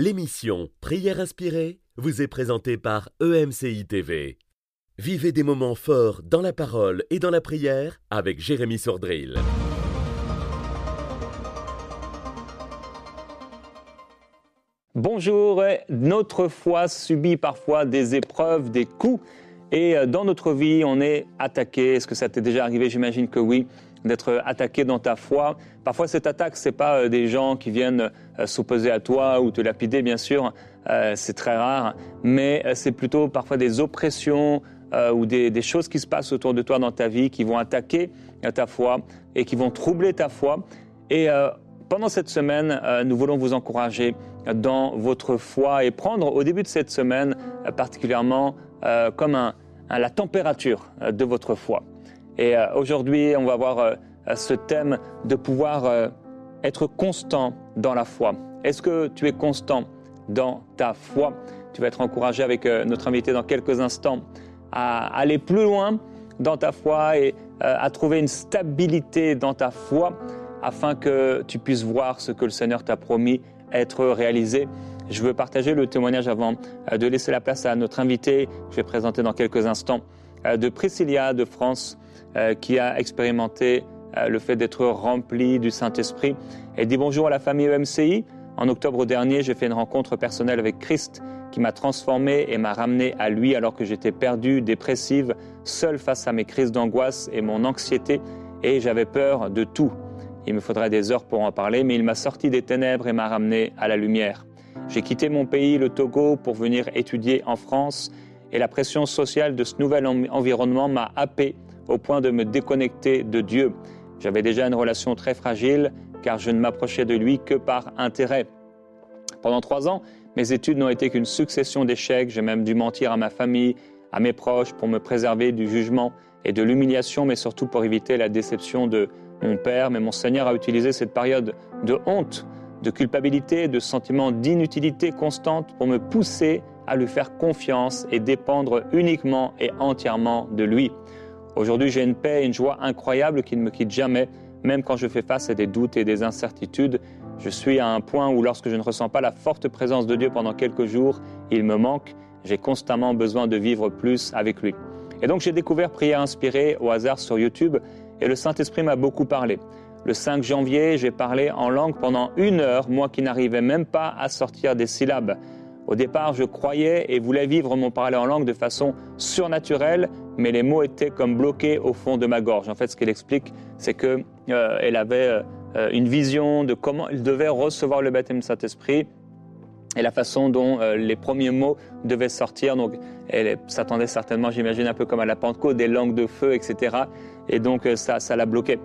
L'émission Prière inspirée vous est présentée par EMCI TV. Vivez des moments forts dans la parole et dans la prière avec Jérémy Sordrill. Bonjour, notre foi subit parfois des épreuves, des coups, et euh, dans notre vie, on est attaqué. Est-ce que ça t'est déjà arrivé? J'imagine que oui d'être attaqué dans ta foi. Parfois, cette attaque, c'est pas euh, des gens qui viennent euh, s'opposer à toi ou te lapider, bien sûr, c'est très rare, mais c'est plutôt parfois des oppressions ou des, choses qui se passent autour de toi dans ta vie qui vont attaquer ta foi et qui vont troubler ta foi. Et pendant cette semaine, nous voulons vous encourager dans votre foi et prendre au début de cette semaine particulièrement comme la température de votre foi. Et euh, aujourd'hui, on va voir euh, ce thème de pouvoir euh, être constant dans la foi. Est-ce que tu es constant dans ta foi? Tu vas être encouragé avec notre invité dans quelques instants à aller plus loin dans ta foi et à trouver une stabilité dans ta foi afin que tu puisses voir ce que le Seigneur t'a promis être réalisé. Je veux partager le témoignage avant de laisser la place à notre invité, que je vais présenter dans quelques instants, de Priscilla de France. Euh, qui a expérimenté euh, le fait d'être rempli du Saint-Esprit. Elle dit bonjour à la famille EMCI. En octobre dernier, j'ai fait une rencontre personnelle avec Christ qui m'a transformé et m'a ramené à lui alors que j'étais perdu, dépressive, seul face à mes crises d'angoisse et mon anxiété et j'avais peur de tout. Il me faudrait des heures pour en parler, mais il m'a sorti des ténèbres et m'a ramené à la lumière. J'ai quitté mon pays, le Togo, pour venir étudier en France et la pression sociale de ce nouvel environnement m'a happé au point de me déconnecter de Dieu. J'avais déjà une relation très fragile car je ne m'approchais de lui que par intérêt. Pendant trois ans, mes études n'ont été qu'une succession d'échecs. J'ai même dû mentir à ma famille, à mes proches pour me préserver du jugement et de l'humiliation, mais surtout pour éviter la déception de mon père. Mais mon Seigneur a utilisé cette période de honte, de culpabilité, de sentiment d'inutilité constante pour me pousser à lui faire confiance et dépendre uniquement et entièrement de lui. Aujourd'hui, j'ai une paix et une joie incroyables qui ne me quittent jamais, même quand je fais face à des doutes et des incertitudes. Je suis à un point où lorsque je ne ressens pas la forte présence de Dieu pendant quelques jours, il me manque. J'ai constamment besoin de vivre plus avec lui. Et donc j'ai découvert Prière inspirée au hasard sur YouTube et le Saint-Esprit m'a beaucoup parlé. Le 5 janvier, j'ai parlé en langue pendant une heure, moi qui n'arrivais même pas à sortir des syllabes. Au départ, je croyais et voulais vivre mon parler en langue de façon surnaturelle, mais les mots étaient comme bloqués au fond de ma gorge. En fait, ce qu'elle explique, c'est qu'elle euh, avait euh, une vision de comment elle devait recevoir le baptême Saint-Esprit et la façon dont euh, les premiers mots devaient sortir. Donc, elle s'attendait certainement, j'imagine, un peu comme à la Pentecôte, des langues de feu, etc. Et donc, ça, ça l'a bloqué.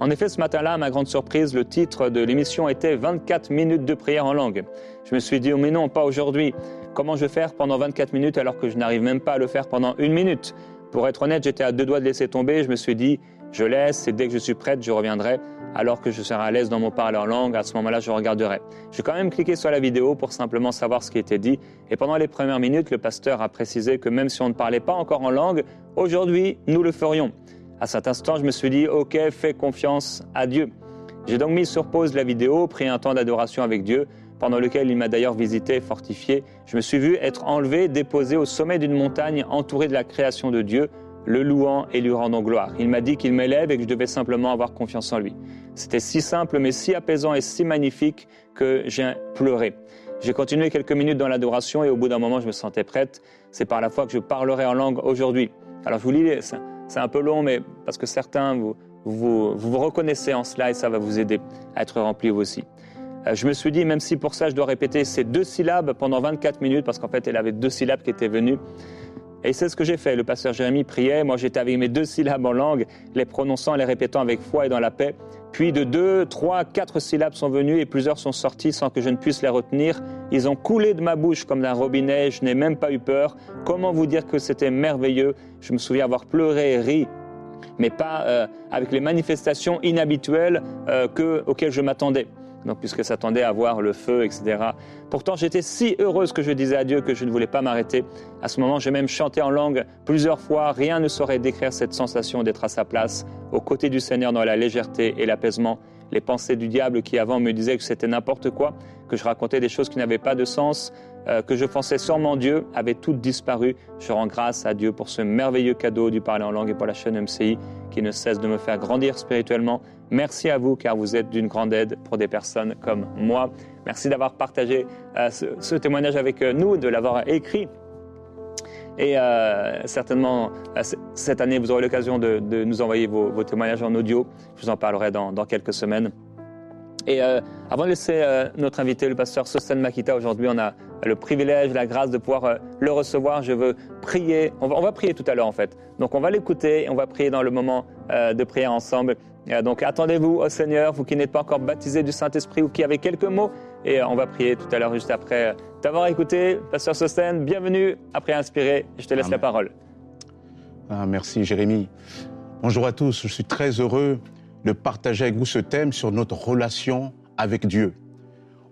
En effet, ce matin-là, à ma grande surprise, le titre de l'émission était 24 minutes de prière en langue. Je me suis dit, oh, mais non, pas aujourd'hui. Comment je vais faire pendant 24 minutes alors que je n'arrive même pas à le faire pendant une minute? Pour être honnête, j'étais à deux doigts de laisser tomber. Je me suis dit, je laisse et dès que je suis prête, je reviendrai. Alors que je serai à l'aise dans mon parler en langue, à ce moment-là, je regarderai. J'ai quand même cliqué sur la vidéo pour simplement savoir ce qui était dit. Et pendant les premières minutes, le pasteur a précisé que même si on ne parlait pas encore en langue, aujourd'hui, nous le ferions. À cet instant, je me suis dit, OK, fais confiance à Dieu. J'ai donc mis sur pause la vidéo, pris un temps d'adoration avec Dieu, pendant lequel il m'a d'ailleurs visité et fortifié, je me suis vu être enlevé, déposé au sommet d'une montagne entouré de la création de Dieu, le louant et lui rendant gloire. Il m'a dit qu'il m'élève et que je devais simplement avoir confiance en lui. C'était si simple mais si apaisant et si magnifique que j'ai pleuré. J'ai continué quelques minutes dans l'adoration et au bout d'un moment je me sentais prête. C'est par la foi que je parlerai en langue aujourd'hui. Alors je vous lis, c'est un peu long mais parce que certains vous vous, vous reconnaissez en cela et ça va vous aider à être rempli vous aussi. Euh, je me suis dit, même si pour ça je dois répéter ces deux syllabes pendant 24 minutes, parce qu'en fait elle avait deux syllabes qui étaient venues, et c'est ce que j'ai fait. Le pasteur Jérémie priait, moi j'étais avec mes deux syllabes en langue, les prononçant, les répétant avec foi et dans la paix. Puis de deux, trois, quatre syllabes sont venues et plusieurs sont sorties sans que je ne puisse les retenir. Ils ont coulé de ma bouche comme d'un robinet, je n'ai même pas eu peur. Comment vous dire que c'était merveilleux? Je me souviens avoir pleuré et ri, mais pas euh, avec les manifestations inhabituelles euh, que, auxquelles je m'attendais donc puisque s'attendait à voir le feu, etc. Pourtant, j'étais si heureuse que je disais à Dieu que je ne voulais pas m'arrêter. À ce moment, j'ai même chanté en langue plusieurs fois. Rien ne saurait décrire cette sensation d'être à sa place, aux côtés du Seigneur dans la légèreté et l'apaisement. Les pensées du diable qui avant me disaient que c'était n'importe quoi, que je racontais des choses qui n'avaient pas de sens, euh, que je pensais sûrement Dieu, avaient toutes disparu. Je rends grâce à Dieu pour ce merveilleux cadeau du parler en langue et pour la chaîne MCI qui ne cesse de me faire grandir spirituellement. Merci à vous car vous êtes d'une grande aide pour des personnes comme moi. Merci d'avoir partagé euh, ce, témoignage avec euh, nous, de l'avoir écrit. Et certainement, cette année, vous aurez l'occasion de, nous envoyer vos, témoignages en audio. Je vous en parlerai dans quelques semaines. Et euh, avant de laisser euh, notre invité, le pasteur Sosten Makita, aujourd'hui, on a le privilège, la grâce de pouvoir euh, le recevoir. Je veux prier. On va, on va, prier tout à l'heure, en fait. Donc, on va l'écouter et on va prier dans le moment de prière ensemble. donc, attendez-vous au Seigneur, vous qui n'êtes pas encore baptisé du Saint-Esprit ou qui avez quelques mots. Et on va prier tout à l'heure, juste après t'avoir écouté. Pasteur Sosten, bienvenue après Inspiré. Je te laisse la parole. Ah, merci, Jérémy. Bonjour à tous. Je suis très heureux de partager avec vous ce thème sur notre relation avec Dieu.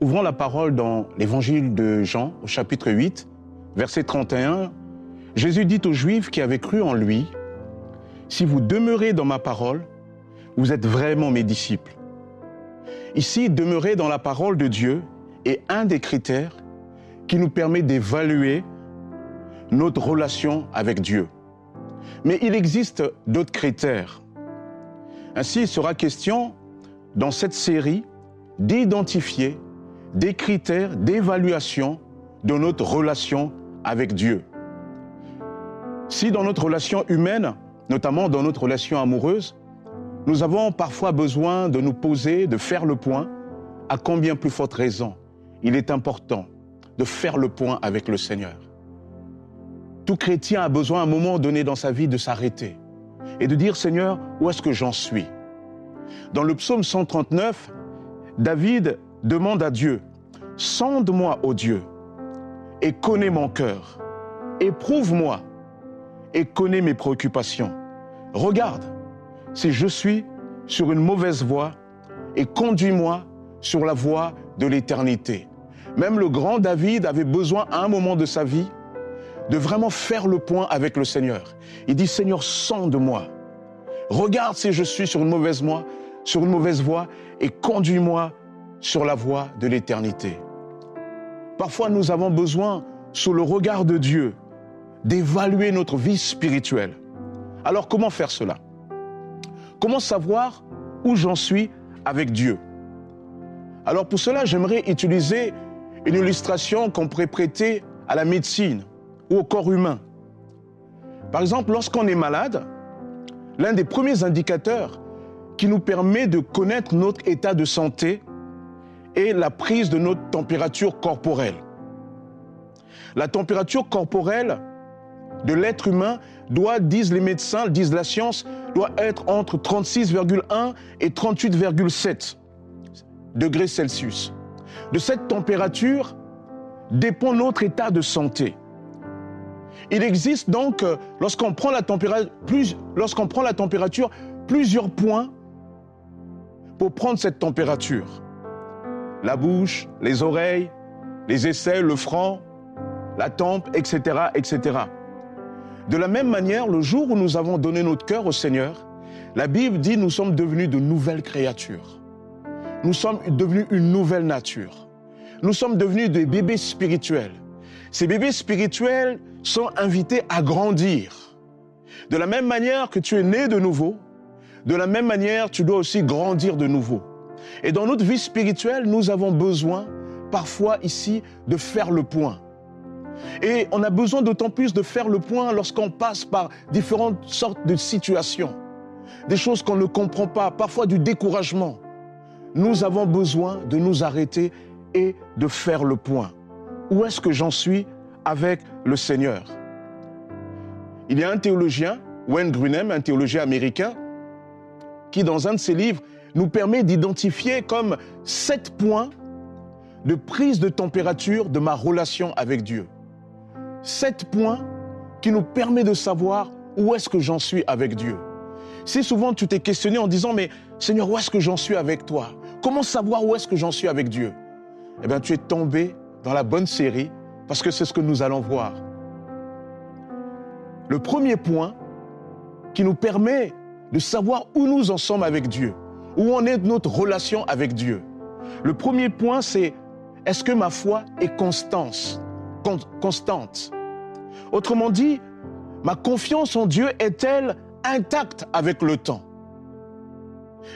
Ouvrons la parole dans l'évangile de Jean au chapitre 8, verset 31. Jésus dit aux Juifs qui avaient cru en lui, Si vous demeurez dans ma parole, vous êtes vraiment mes disciples. Ici, demeurer dans la parole de Dieu est un des critères qui nous permet d'évaluer notre relation avec Dieu. Mais il existe d'autres critères ainsi, il sera question dans cette série d'identifier des critères d'évaluation de notre relation avec Dieu. Si dans notre relation humaine, notamment dans notre relation amoureuse, nous avons parfois besoin de nous poser, de faire le point, à combien plus forte raison il est important de faire le point avec le Seigneur. Tout chrétien a besoin à un moment donné dans sa vie de s'arrêter et de dire Seigneur, où est-ce que j'en suis? Dans le psaume 139, David demande à Dieu, Sonde-moi, ô Dieu, et connais mon cœur, éprouve-moi et connais mes préoccupations. Regarde si je suis sur une mauvaise voie et conduis-moi sur la voie de l'éternité. Même le grand David avait besoin à un moment de sa vie de vraiment faire le point avec le Seigneur. Il dit, Seigneur, sonde-moi. Regarde si je suis sur une mauvaise voie, sur une mauvaise voie et conduis-moi sur la voie de l'éternité. Parfois, nous avons besoin, sous le regard de Dieu, d'évaluer notre vie spirituelle. Alors, comment faire cela? Comment savoir où j'en suis avec Dieu? Alors, pour cela, j'aimerais utiliser une illustration qu'on pourrait prêter à la médecine au corps humain. Par exemple, lorsqu'on est malade, l'un des premiers indicateurs qui nous permet de connaître notre état de santé est la prise de notre température corporelle. La température corporelle de l'être humain doit, disent les médecins, disent la science, doit être entre 36,1 et 38,7 degrés Celsius. De cette température dépend notre état de santé. Il existe donc, euh, lorsqu'on prend, la température, plusieurs points pour prendre cette température. La bouche, les oreilles, les aisselles, le front, la tempe, etc., etc. De la même manière, le jour où nous avons donné notre cœur au Seigneur, la Bible dit nous sommes devenus de nouvelles créatures. Nous sommes devenus une nouvelle nature. Nous sommes devenus des bébés spirituels. Ces bébés spirituels sont invités à grandir. De la même manière que tu es né de nouveau, de la même manière tu dois aussi grandir de nouveau. Et dans notre vie spirituelle, nous avons besoin parfois ici de faire le point. Et on a besoin d'autant plus de faire le point lorsqu'on passe par différentes sortes de situations, des choses qu'on ne comprend pas, parfois du découragement. Nous avons besoin de nous arrêter et de faire le point où est-ce que j'en suis avec le Seigneur? Il y a un théologien, Wayne Grunem, un théologien américain, qui dans un de ses livres nous permet d'identifier comme sept points de prise de température de ma relation avec Dieu. Sept points qui nous permettent de savoir où est-ce que j'en suis avec Dieu. Si souvent tu t'es questionné en disant, mais Seigneur, où est-ce que j'en suis avec toi? Comment savoir où est-ce que j'en suis avec Dieu? Eh bien, tu es tombé dans la bonne série, parce que c'est ce que nous allons voir. Le premier point qui nous permet de savoir où nous en sommes avec Dieu, Où en est notre relation avec Dieu Le premier point, c'est est-ce que ma foi est constante, constante Autrement dit, ma confiance en Dieu est-elle intacte avec le temps?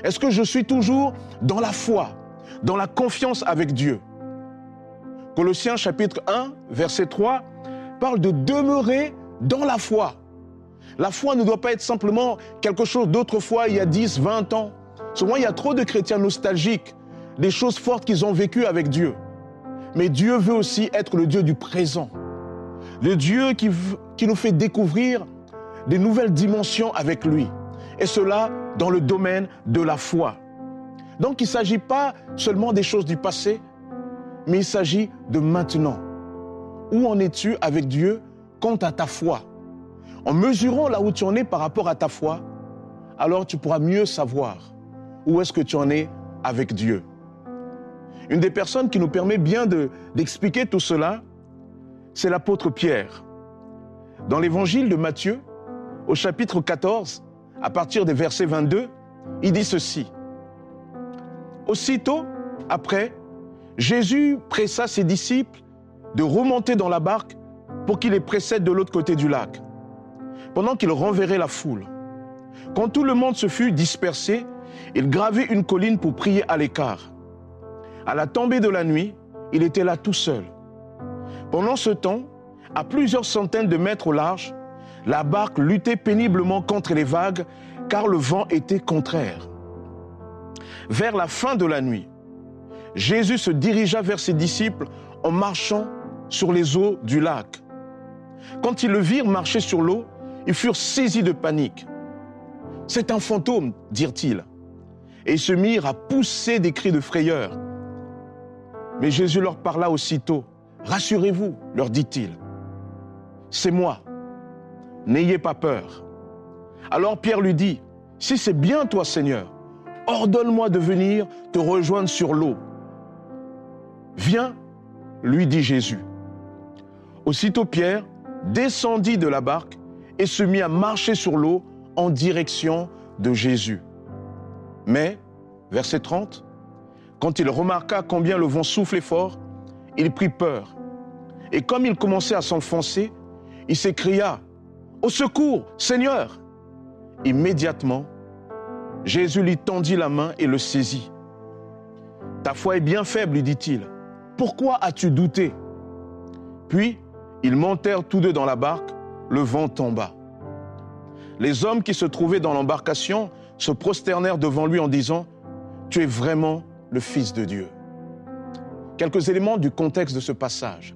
Est-ce que je suis toujours dans la foi, dans la confiance avec Dieu? Colossiens chapitre 1, verset 3 parle de demeurer dans la foi. La foi ne doit pas être simplement quelque chose d'autrefois, il y a 10, 20 ans. Souvent, il y a trop de chrétiens nostalgiques, des choses fortes qu'ils ont vécues avec Dieu. Mais Dieu veut aussi être le Dieu du présent. Le Dieu qui, qui nous fait découvrir des nouvelles dimensions avec lui. Et cela dans le domaine de la foi. Donc il ne s'agit pas seulement des choses du passé, mais il s'agit de maintenant. Où en es-tu avec Dieu quant à ta foi? En mesurant là où tu en es par rapport à ta foi, alors tu pourras mieux savoir où est-ce que tu en es avec Dieu. Une des personnes qui nous permet bien d'expliquer tout cela, c'est l'apôtre Pierre. Dans l'évangile de Matthieu, au chapitre 14, à partir des versets 22, il dit ceci. Aussitôt après, Jésus pressa ses disciples de remonter dans la barque pour qu'il les précède de l'autre côté du lac, pendant qu'il renverrait la foule. Quand tout le monde se fut dispersé, il gravit une colline pour prier à l'écart. À la tombée de la nuit, il était là tout seul. Pendant ce temps, à plusieurs centaines de mètres au large, la barque luttait péniblement contre les vagues car le vent était contraire. Vers la fin de la nuit, Jésus se dirigea vers ses disciples en marchant sur les eaux du lac. Quand ils le virent marcher sur l'eau, ils furent saisis de panique. C'est un fantôme, dirent-ils. Et ils se mirent à pousser des cris de frayeur. Mais Jésus leur parla aussitôt. Rassurez-vous, leur dit-il. C'est moi. N'ayez pas peur. Alors Pierre lui dit, Si c'est bien toi, Seigneur, ordonne-moi de venir te rejoindre sur l'eau. Viens, lui dit Jésus. Aussitôt Pierre descendit de la barque et se mit à marcher sur l'eau en direction de Jésus. Mais, verset 30, quand il remarqua combien le vent soufflait fort, il prit peur. Et comme il commençait à s'enfoncer, il s'écria, Au secours, Seigneur Immédiatement, Jésus lui tendit la main et le saisit. Ta foi est bien faible, lui dit-il. Pourquoi as-tu douté? Puis, ils montèrent tous deux dans la barque, le vent tomba. Les hommes qui se trouvaient dans l'embarcation se prosternèrent devant lui en disant, Tu es vraiment le Fils de Dieu. Quelques éléments du contexte de ce passage.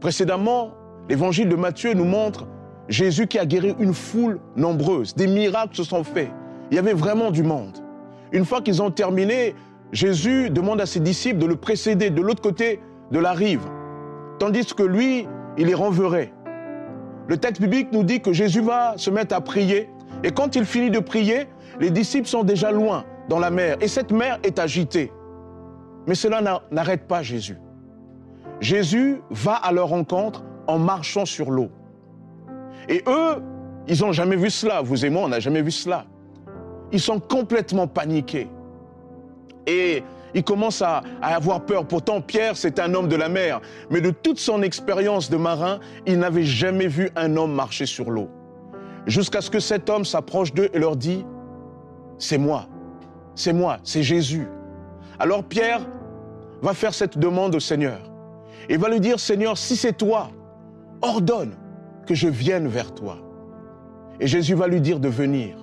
Précédemment, l'évangile de Matthieu nous montre Jésus qui a guéri une foule nombreuse. Des miracles se sont faits. Il y avait vraiment du monde. Une fois qu'ils ont terminé, Jésus demande à ses disciples de le précéder de l'autre côté de la rive, tandis que lui, il est renverrait. Le texte biblique nous dit que Jésus va se mettre à prier, et quand il finit de prier, les disciples sont déjà loin dans la mer, et cette mer est agitée. Mais cela n'arrête pas Jésus. Jésus va à leur rencontre en marchant sur l'eau. Et eux, ils n'ont jamais vu cela. Vous et moi, on n'a jamais vu cela. Ils sont complètement paniqués. Et ils commencent à, avoir peur. Pourtant, Pierre, c'est un homme de la mer. Mais de toute son expérience de marin, il n'avait jamais vu un homme marcher sur l'eau. Jusqu'à ce que cet homme s'approche d'eux et leur dit, c'est moi, c'est moi, c'est Jésus. Alors Pierre va faire cette demande au Seigneur. Il va lui dire, Seigneur, si c'est toi, ordonne que je vienne vers toi. Et Jésus va lui dire de venir.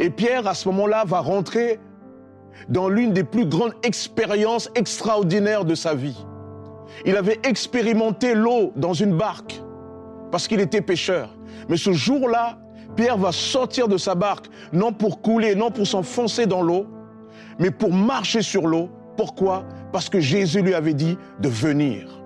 Et Pierre, à ce moment-là, va rentrer dans l'une des plus grandes expériences extraordinaires de sa vie. Il avait expérimenté l'eau dans une barque parce qu'il était pêcheur. Mais ce jour-là, Pierre va sortir de sa barque, non pour couler, non pour s'enfoncer dans l'eau, mais pour marcher sur l'eau. Pourquoi? Parce que Jésus lui avait dit de venir.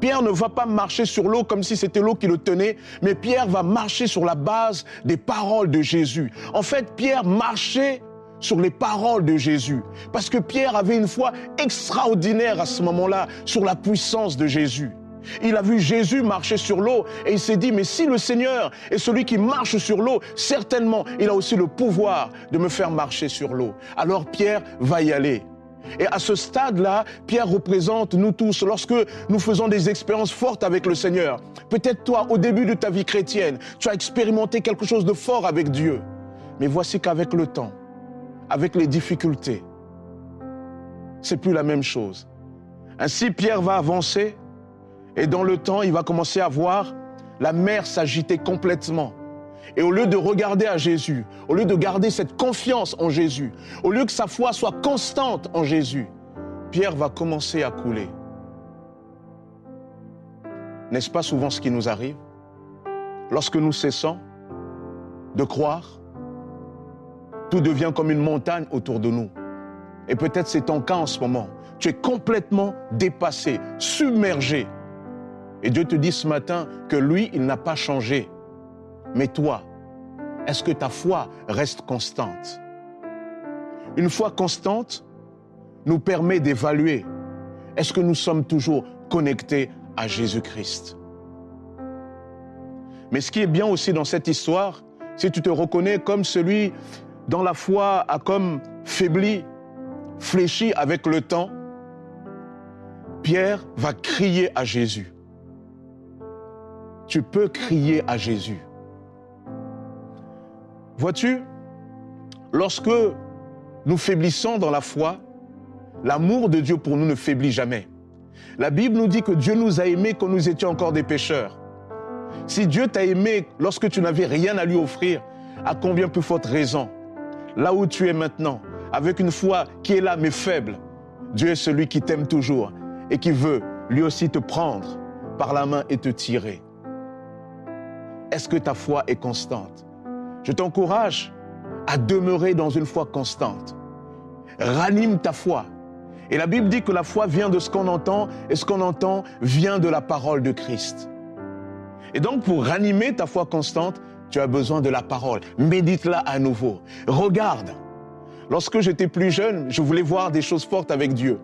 Pierre ne va pas marcher sur l'eau comme si c'était l'eau qui le tenait, mais Pierre va marcher sur la base des paroles de Jésus. En fait, Pierre marchait sur les paroles de Jésus. Parce que Pierre avait une foi extraordinaire à ce moment-là sur la puissance de Jésus. Il a vu Jésus marcher sur l'eau et il s'est dit, mais si le Seigneur est celui qui marche sur l'eau, certainement, il a aussi le pouvoir de me faire marcher sur l'eau. Alors Pierre va y aller. Et à ce stade-là, Pierre représente nous tous lorsque nous faisons des expériences fortes avec le Seigneur. Peut-être toi, au début de ta vie chrétienne, tu as expérimenté quelque chose de fort avec Dieu. Mais voici qu'avec le temps, avec les difficultés, c'est plus la même chose. Ainsi, Pierre va avancer et dans le temps, il va commencer à voir la mer s'agiter complètement. Et au lieu de regarder à Jésus, au lieu de garder cette confiance en Jésus, au lieu que sa foi soit constante en Jésus, Pierre va commencer à couler. N'est-ce pas souvent ce qui nous arrive? Lorsque nous cessons de croire, tout devient comme une montagne autour de nous. Et peut-être c'est ton cas en ce moment. Tu es complètement dépassé, submergé et Dieu te dit ce matin que lui, il n'a pas changé. Mais toi, est-ce que ta foi reste constante? Une foi constante nous permet d'évaluer est-ce que nous sommes toujours connectés à Jésus-Christ? Mais ce qui est bien aussi dans cette histoire, si tu te reconnais comme celui dont la foi a comme faibli, fléchi avec le temps, Pierre va crier à Jésus tu peux crier à Jésus. Vois-tu, lorsque nous faiblissons dans la foi, l'amour de Dieu pour nous ne faiblit jamais. La Bible nous dit que Dieu nous a aimés quand nous étions encore des pécheurs. Si Dieu t'a aimé lorsque tu n'avais rien à lui offrir, à combien plus forte raison, là où tu es maintenant, avec une foi qui est là mais faible, Dieu est celui qui t'aime toujours et qui veut lui aussi te prendre par la main et te tirer. Est-ce que ta foi est constante? Je t'encourage à demeurer dans une foi constante. Ranime ta foi. Et la Bible dit que la foi vient de ce qu'on entend et ce qu'on entend vient de la parole de Christ. Et donc pour ranimer ta foi constante, tu as besoin de la parole. Médite-la à nouveau. Regarde. Lorsque j'étais plus jeune, je voulais voir des choses fortes avec Dieu.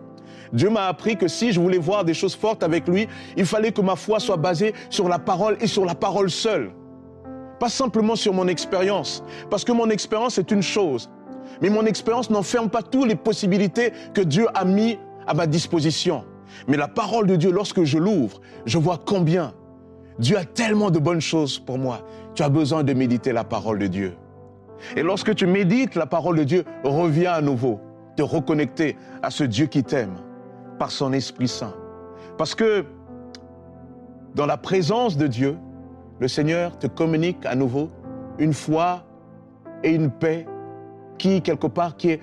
Dieu m'a appris que si je voulais voir des choses fortes avec lui, il fallait que ma foi soit basée sur la parole et sur la parole seule. Pas simplement sur mon expérience, parce que mon expérience est une chose, mais mon expérience n'enferme pas toutes les possibilités que Dieu a mis à ma disposition. Mais la parole de Dieu, lorsque je l'ouvre, je vois combien Dieu a tellement de bonnes choses pour moi. Tu as besoin de méditer la parole de Dieu. Et lorsque tu médites la parole de Dieu, reviens à nouveau, te reconnecter à ce Dieu qui t'aime par son Esprit Saint. Parce que dans la présence de Dieu, le Seigneur te communique à nouveau une foi et une paix qui, quelque part, qui est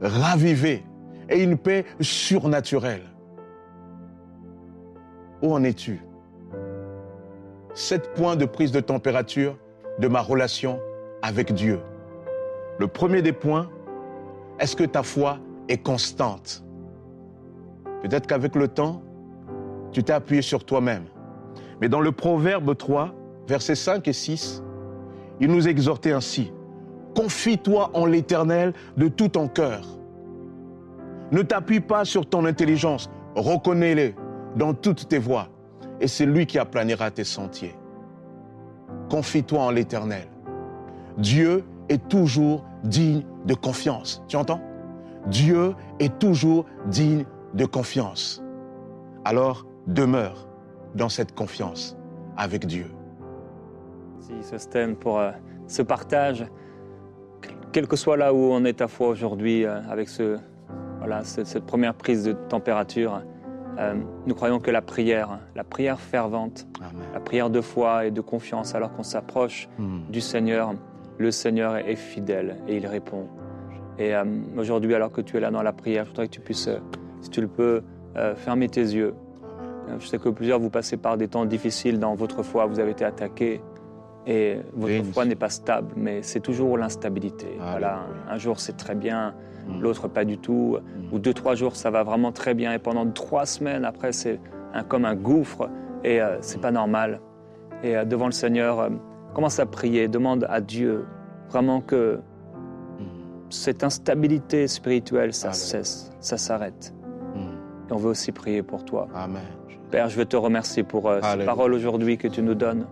ravivée et une paix surnaturelle. Où en es-tu? Sept points de prise de température de ma relation avec Dieu. Le premier des points, est-ce que ta foi est constante? Peut-être qu'avec le temps, tu t'es appuyé sur toi-même. Mais dans le Proverbe 3, versets 5 et 6, il nous exhortait ainsi. Confie-toi en l'Éternel de tout ton cœur. Ne t'appuie pas sur ton intelligence, reconnais-le dans toutes tes voies, et c'est lui qui aplanira tes sentiers. Confie-toi en l'Éternel. Dieu est toujours digne de confiance. Tu entends? Dieu est toujours digne de confiance. Alors demeure dans cette confiance avec Dieu. Merci Sostène pour euh, ce partage. Quel que soit là où on est à foi aujourd'hui, euh, avec ce, voilà, cette, première prise de température, euh, nous croyons que la prière, la prière fervente, la prière de foi et de confiance alors qu'on s'approche hmm. du Seigneur, le Seigneur est fidèle et il répond. Et aujourd'hui, alors que tu es là dans la prière, je voudrais que tu puisses si tu le peux, euh, fermer tes yeux. Euh, je sais que plusieurs vous passez par des temps difficiles dans votre foi, vous avez été attaqué et votre foi n'est pas stable, mais c'est toujours l'instabilité. voilà, un jour c'est très bien, mm. l'autre pas du tout, mm. ou deux trois jours ça va vraiment très bien et pendant trois semaines après c'est comme un gouffre et euh, c'est pas normal. Et devant le Seigneur, commence à prier, demande à Dieu vraiment que mm. cette instabilité spirituelle ça cesse, ça s'arrête Et on veut aussi prier pour toi. Amen. Père, je veux te remercier pour euh, ces paroles aujourd'hui que tu nous donnes.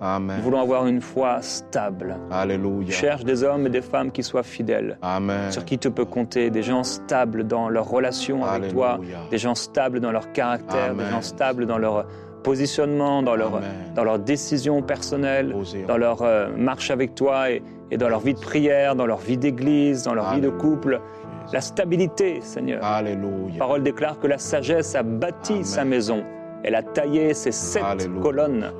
Amen. Nous voulons avoir une foi stable. Alléluia. Cherche des hommes et des femmes qui soient fidèles, Amen. sur qui tu peux compter, des gens stables dans leur relation avec toi, des gens stables dans leur caractère, Amen. des gens stables dans leur positionnement, dans leur, Amen. dans leurs décisions personnelles, Osez. dans leur euh, marche avec toi et, et dans leur vie de prière, dans leur vie d'église, dans leur vie de couple. La stabilité, Seigneur. Alléluia. La parole déclare que la sagesse a bâti Amen. sa maison. Elle a taillé ses sept Alléluia. colonnes.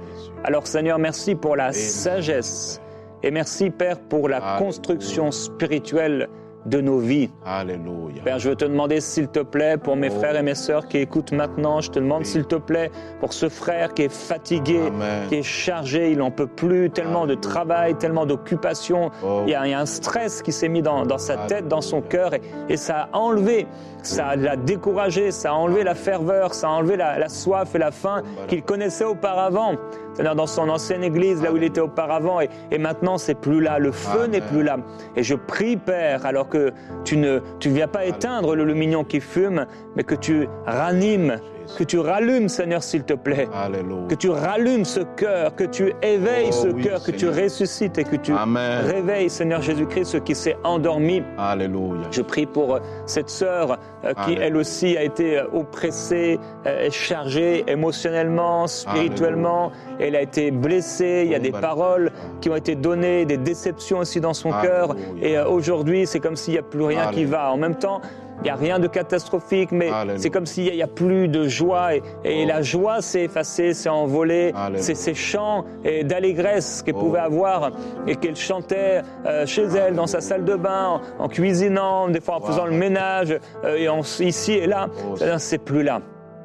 Alors Seigneur, merci pour la sagesse. Et merci Père pour la construction spirituelle de nos vies. Alléluia. Père, je veux te demander s'il te plaît pour mes Oh. frères et mes sœurs qui écoutent maintenant, je te demande Oui. s'il te plaît pour ce frère qui est fatigué, Amen. qui est chargé, il n'en peut plus, tellement de travail, tellement d'occupations. Oh. Il, y a, il y a un stress qui s'est mis dans, dans sa tête, dans son cœur, et, et ça a enlevé, ça l'a découragé, ça a enlevé la ferveur, ça a enlevé la, la soif et la faim qu'il connaissait auparavant. Dans son ancienne église, là où il était auparavant, et, et maintenant c'est plus là, le feu Amen. n'est plus là. Et je prie, Père, alors que tu ne tu viens pas éteindre le lumignon qui fume, mais que tu ranimes, que tu rallumes, Seigneur, s'il te plaît. Alléluia. Que tu rallumes ce cœur, que tu éveilles Oh ce oui, cœur, que tu ressuscites et que tu Amen. réveilles, Seigneur Jésus-Christ, ce qui s'est endormi. Alléluia. Je prie pour euh, cette sœur euh, qui, Alléluia. elle aussi, a été euh, oppressée, euh, chargée émotionnellement, spirituellement. Elle a été blessée. Il y a des paroles qui ont été données, des déceptions aussi dans son cœur. Et euh, aujourd'hui, c'est comme s'il n'y a plus rien qui va. En même temps, il n'y a rien de catastrophique, mais c'est comme s'il n'y a, plus de joie. Et, et Oh. la joie s'est effacée, s'est envolée. C'est ces chants d'allégresse qu'elle Oh. pouvait avoir et qu'elle chantait euh, chez elle, dans sa salle de bain, en, en cuisinant, des fois en faisant le ménage, euh, et en- ici et là. Oh, C'est-à-dire, C'est plus là.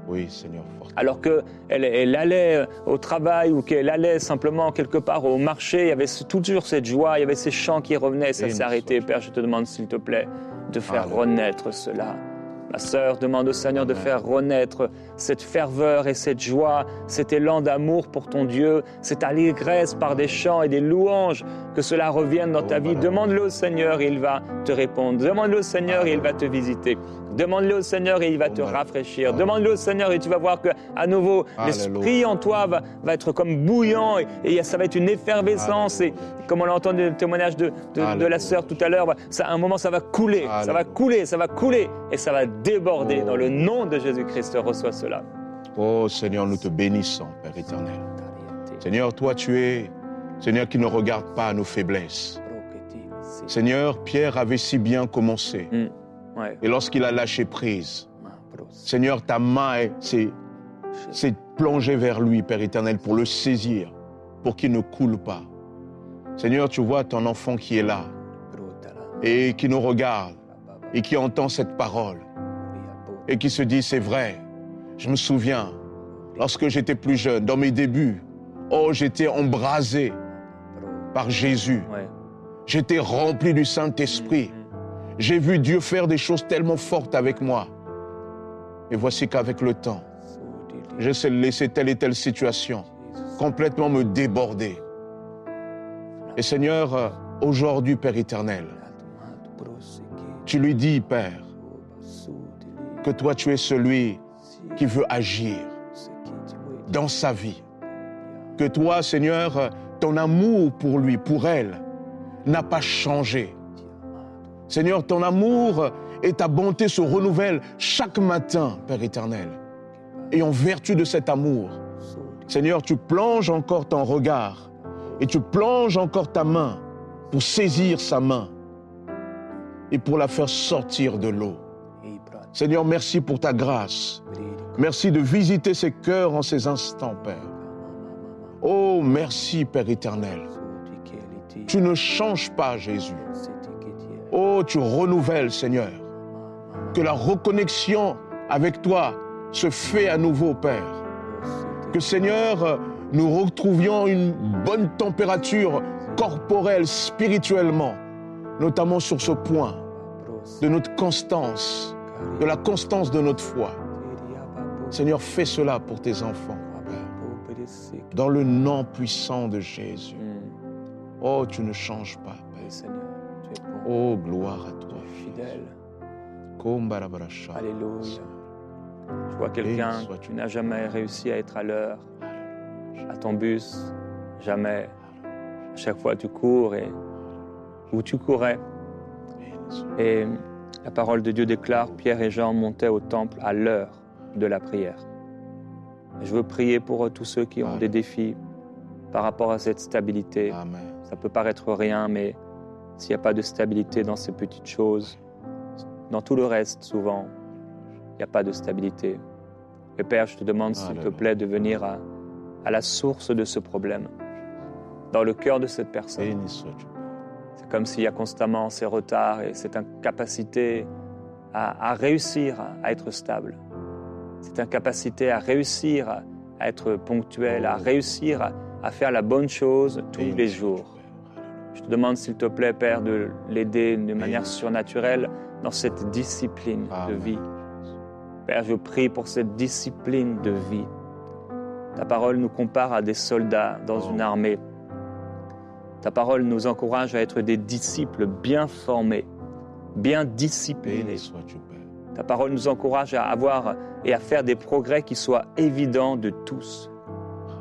Oui, Seigneur. Alors qu'elle elle allait au travail ou qu'elle allait simplement quelque part au marché, il y avait toujours cette joie, il y avait ces chants qui revenaient, ça s'est arrêté. Père, je te demande s'il te plaît de faire renaître cela. Ma sœur demande au Seigneur de faire renaître cette ferveur et cette joie, cet élan d'amour pour ton Dieu, cette allégresse par des chants et des louanges, que cela revienne dans Oh, ta vie. voilà. Demande-le au Seigneur et il va te répondre. Demande-le au Seigneur et il va te visiter. Demande-le au Seigneur et il va te rafraîchir. Demande-le au Seigneur et tu vas voir que à nouveau l'esprit en toi va, va être comme bouillant et, et ça va être une effervescence. Et comme on l'a entendu dans le témoignage de, de- de la sœur tout à l'heure, à un moment ça va couler, ça va couler, ça va couler et ça va déborder. Oh. Dans le nom de Jésus-Christ, reçois cela. Oh Seigneur, nous te bénissons, Père éternel. Seigneur, toi tu es, Seigneur, qui ne regarde pas à nos faiblesses. Seigneur, Pierre avait si bien commencé. Ouais. Et lorsqu'il a lâché prise, Seigneur, ta main est- s'est plongée vers lui, Père éternel, pour le saisir, pour qu'il ne coule pas. Seigneur, tu vois ton enfant qui est là et qui nous regarde et qui entend cette parole et qui se dit, c'est vrai, je me souviens, lorsque j'étais plus jeune, dans mes débuts, oh, j'étais embrasé par Jésus. J'étais rempli du Saint-Esprit. J'ai vu Dieu faire des choses tellement fortes avec moi. Et voici qu'avec le temps, je sais laisser telle et telle situation complètement me déborder. Et Seigneur, aujourd'hui, Père éternel, tu lui dis, Père, que toi tu es celui qui veut agir dans sa vie. Que toi, Seigneur, ton amour pour lui, pour elle, n'a pas changé. Seigneur, ton amour et ta bonté se renouvellent chaque matin, Père éternel. Et en vertu de cet amour, Seigneur, tu plonges encore ton regard et tu plonges encore ta main pour saisir sa main et pour la faire sortir de l'eau. Seigneur, merci pour ta grâce. Merci de visiter ces cœurs en ces instants, Père. Oh, merci, Père éternel. Tu ne changes pas, Jésus. Oh, tu renouvelles, Seigneur. Que la reconnexion avec toi se fait à nouveau, Père. Que, Seigneur, nous retrouvions une bonne température corporelle, spirituellement, notamment sur ce point de notre constance, de la constance de notre foi. Seigneur, fais cela pour tes enfants, Père. Dans le nom puissant de Jésus. Oh, tu ne changes pas, Père. Oh, gloire à toi. fidèle. Alléluia. Je vois quelqu'un qui n'a jamais réussi à être à l'heure, à ton bus, jamais. À chaque fois, tu cours et où tu courais. Et la parole de Dieu déclare Pierre et Jean montaient au temple à l'heure de la prière. Je veux prier pour tous ceux qui ont Amen. des défis par rapport à cette stabilité. Amen. Ça peut paraître rien, mais s'il n'y a pas de stabilité dans ces petites choses, dans tout le reste, souvent, il n'y a pas de stabilité. Et Père, je te demande, s'il te plaît, de venir à, à la source de ce problème, dans le cœur de cette personne. C'est comme s'il y a constamment ces retards et cette incapacité à, à réussir à, être stable. Cette incapacité à réussir à, à être ponctuel, à réussir à, faire la bonne chose tous les jours. Je te demande, s'il te plaît, Père, de l'aider de manière surnaturelle dans cette discipline de vie. Père, je prie pour cette discipline de vie. Ta parole nous compare à des soldats dans Oh. une armée. Ta parole nous encourage à être des disciples bien formés, bien disciplinés. Ta parole nous encourage à avoir et à faire des progrès qui soient évidents de tous.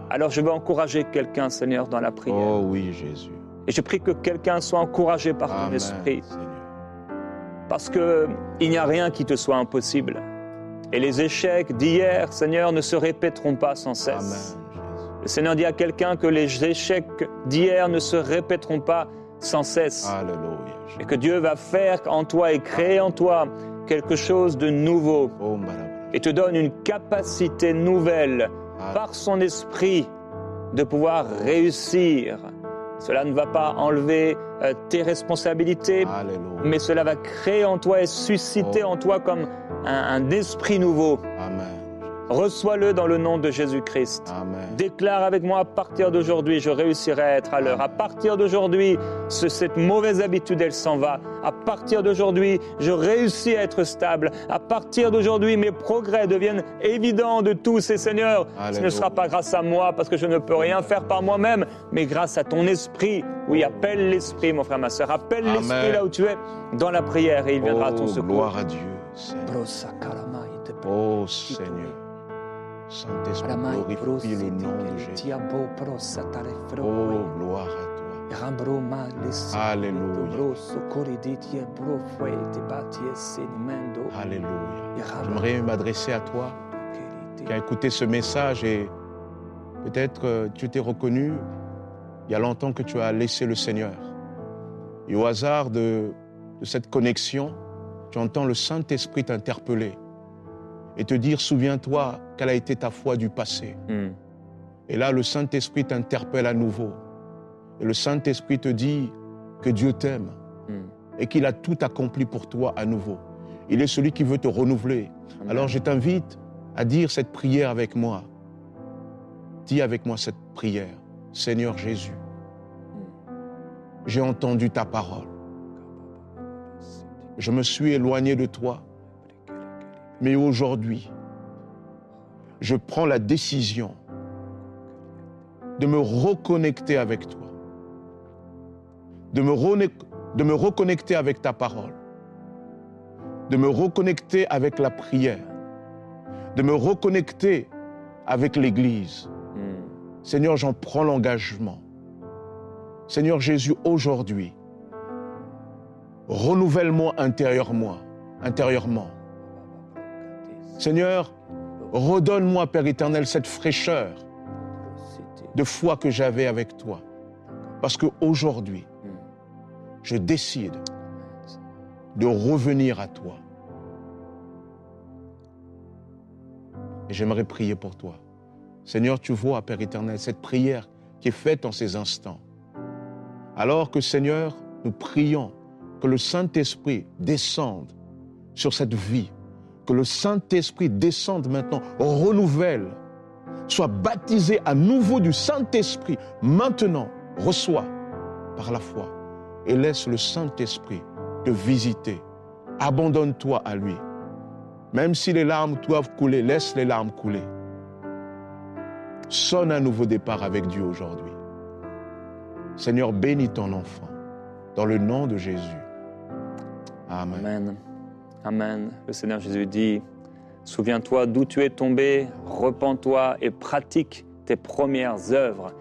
Alors je veux encourager quelqu'un, Seigneur, dans la prière. Oh oui, Jésus. Et je prie que quelqu'un soit encouragé par ton esprit. Seigneur. Parce que il n'y a rien qui te soit impossible. Et les échecs d'hier, Seigneur, ne se répéteront pas sans cesse. Le Seigneur dit à quelqu'un que les échecs d'hier ne se répéteront pas sans cesse. Alléluia. Et que Dieu va faire en toi et créer en toi quelque chose de nouveau. Oh. Et te donne une capacité nouvelle par son esprit de pouvoir réussir. Cela ne va pas enlever euh, tes responsabilités, Alléluia. mais cela va créer en toi et susciter Oh. en toi comme un, un esprit nouveau. Amen. Reçois-le dans le nom de Jésus-Christ. Déclare avec moi à partir d'aujourd'hui, je réussirai à être à l'heure. À partir d'aujourd'hui, ce- cette mauvaise habitude, elle s'en va. À partir d'aujourd'hui, je réussis à être stable. À partir d'aujourd'hui, mes progrès deviennent évidents de tous. Et Seigneur, ce ne sera pas grâce à moi, parce que je ne peux rien faire par moi-même, mais grâce à ton esprit. Oui, appelle l'esprit, mon frère, ma soeur. Appelle l'esprit là où tu es, dans la prière, et il viendra à ton Oh, secours. gloire à Dieu, Seigneur. Oh, Seigneur. Saint-Esprit, glorifie le nom de Jésus. Oh, gloire à toi. Alléluia. Alléluia. J'aimerais m'adresser à toi qui as écouté ce message et peut-être euh, tu t'es reconnu il y a longtemps que tu as laissé le Seigneur. Et au hasard de, de cette connexion, tu entends le Saint-Esprit t'interpeller et te dire, souviens-toi quelle a été ta foi du passé. Hmm. Et là, le Saint-Esprit t'interpelle à nouveau. Et le Saint-Esprit te dit que Dieu t'aime Hmm. et qu'il a tout accompli pour toi à nouveau. Il est celui qui veut te renouveler. Amen. Alors je t'invite à dire cette prière avec moi. Dis avec moi cette prière. Seigneur Jésus, j'ai entendu ta parole. Je me suis éloigné de toi, mais aujourd'hui, je prends la décision de me reconnecter avec toi, de me, rene- de me reconnecter avec ta parole, de me reconnecter avec la prière, de me reconnecter avec l'Église. Hmm. Seigneur, j'en prends l'engagement. Seigneur Jésus, aujourd'hui, renouvelle-moi intérieurement, intérieurement. Seigneur, redonne-moi, Père éternel, cette fraîcheur de foi que j'avais avec toi. Parce qu'aujourd'hui, je décide de revenir à toi. Et j'aimerais prier pour toi. Seigneur, tu vois, Père éternel, cette prière qui est faite en ces instants. Alors que, Seigneur, nous prions que le Saint-Esprit descende sur cette vie, que le Saint-Esprit descende maintenant, renouvelle, soit baptisé à nouveau du Saint-Esprit. Maintenant, reçois par la foi et laisse le Saint-Esprit te visiter. Abandonne-toi à lui. Même si les larmes doivent couler, laisse les larmes couler. Sonne un nouveau départ avec Dieu aujourd'hui. Seigneur, bénis ton enfant dans le nom de Jésus. Amen. Amen. Amen. Le Seigneur Jésus dit, Souviens-toi d'où tu es tombé, repens-toi et pratique tes premières œuvres.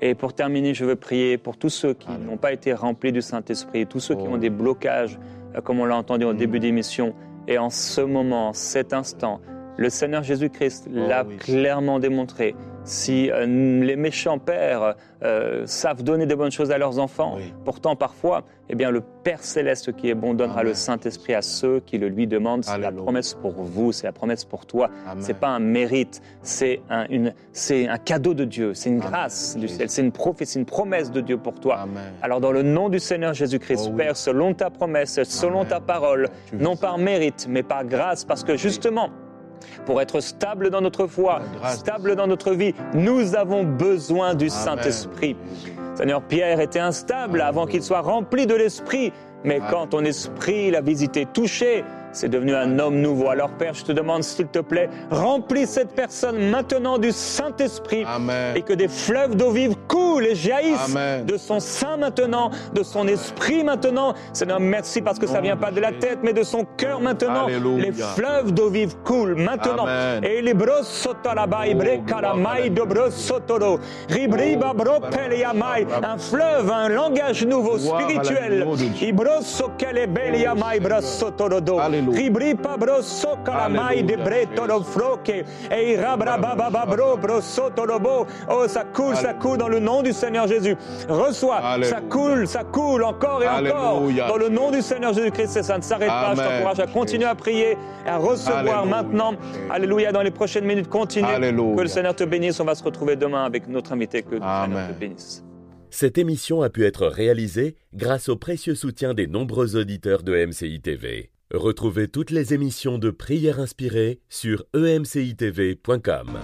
Et pour terminer, je veux prier pour tous ceux qui n'ont pas été remplis du Saint-Esprit, tous ceux qui Oh. ont des blocages, euh, comme on l'a entendu au début d'émission. Et en ce moment, cet instant, le Seigneur Jésus-Christ l'a oui. clairement démontré. Si euh, les méchants pères euh, savent donner des bonnes choses à leurs enfants, Oui. pourtant parfois, eh bien, le Père céleste qui est bon donnera Amen. le Saint-Esprit à ceux qui le lui demandent. C'est la promesse pour vous, c'est la promesse pour toi. Amen. C'est pas un mérite, c'est un, cadeau de Dieu, c'est une Amen. grâce du ciel, c'est une une promesse de Dieu pour toi. Amen. Alors dans le nom du Seigneur Jésus-Christ, Oh oui. Père, selon ta promesse, selon ta parole, Tu non ça. par mérite, mais par grâce, parce que justement, pour être stable dans notre foi, stable dans notre vie, nous avons besoin du. Saint-Esprit. Seigneur, Pierre était instable avant qu'il soit rempli de l'Esprit, mais quand ton Esprit l'a visité, touché, c'est devenu un homme nouveau. Alors Père, je te demande, s'il te plaît, remplis cette personne maintenant du Saint-Esprit Amen. et que des fleuves d'eau vive coulent et jaillissent Amen. de son sein maintenant, de son esprit maintenant. Seigneur, merci parce que ça vient pas de la tête, mais de son cœur maintenant. Alléluia. Les fleuves d'eau vive coulent maintenant. Amen. Et les brosotalaba, Oh, Oh, un fleuve, un langage nouveau, spirituel. Dieu. Ribripa de Jésus. froke, et rabrababababro brosotorobo. Oh, ça coule, ça coule dans le nom du Seigneur Jésus. Reçois, ça coule, ça coule encore et encore. Dans le nom du Seigneur Jésus-Christ, et ça ne s'arrête pas. Je t'encourage à continuer à prier, à recevoir maintenant. Alléluia, dans les prochaines minutes, continue. Que le Seigneur te bénisse. On va se retrouver demain avec notre invité. Que le Seigneur te bénisse. Cette émission a pu être réalisée grâce au précieux soutien des nombreux auditeurs de MCI TV. Retrouvez toutes les émissions de prières inspirées sur emcitv.com.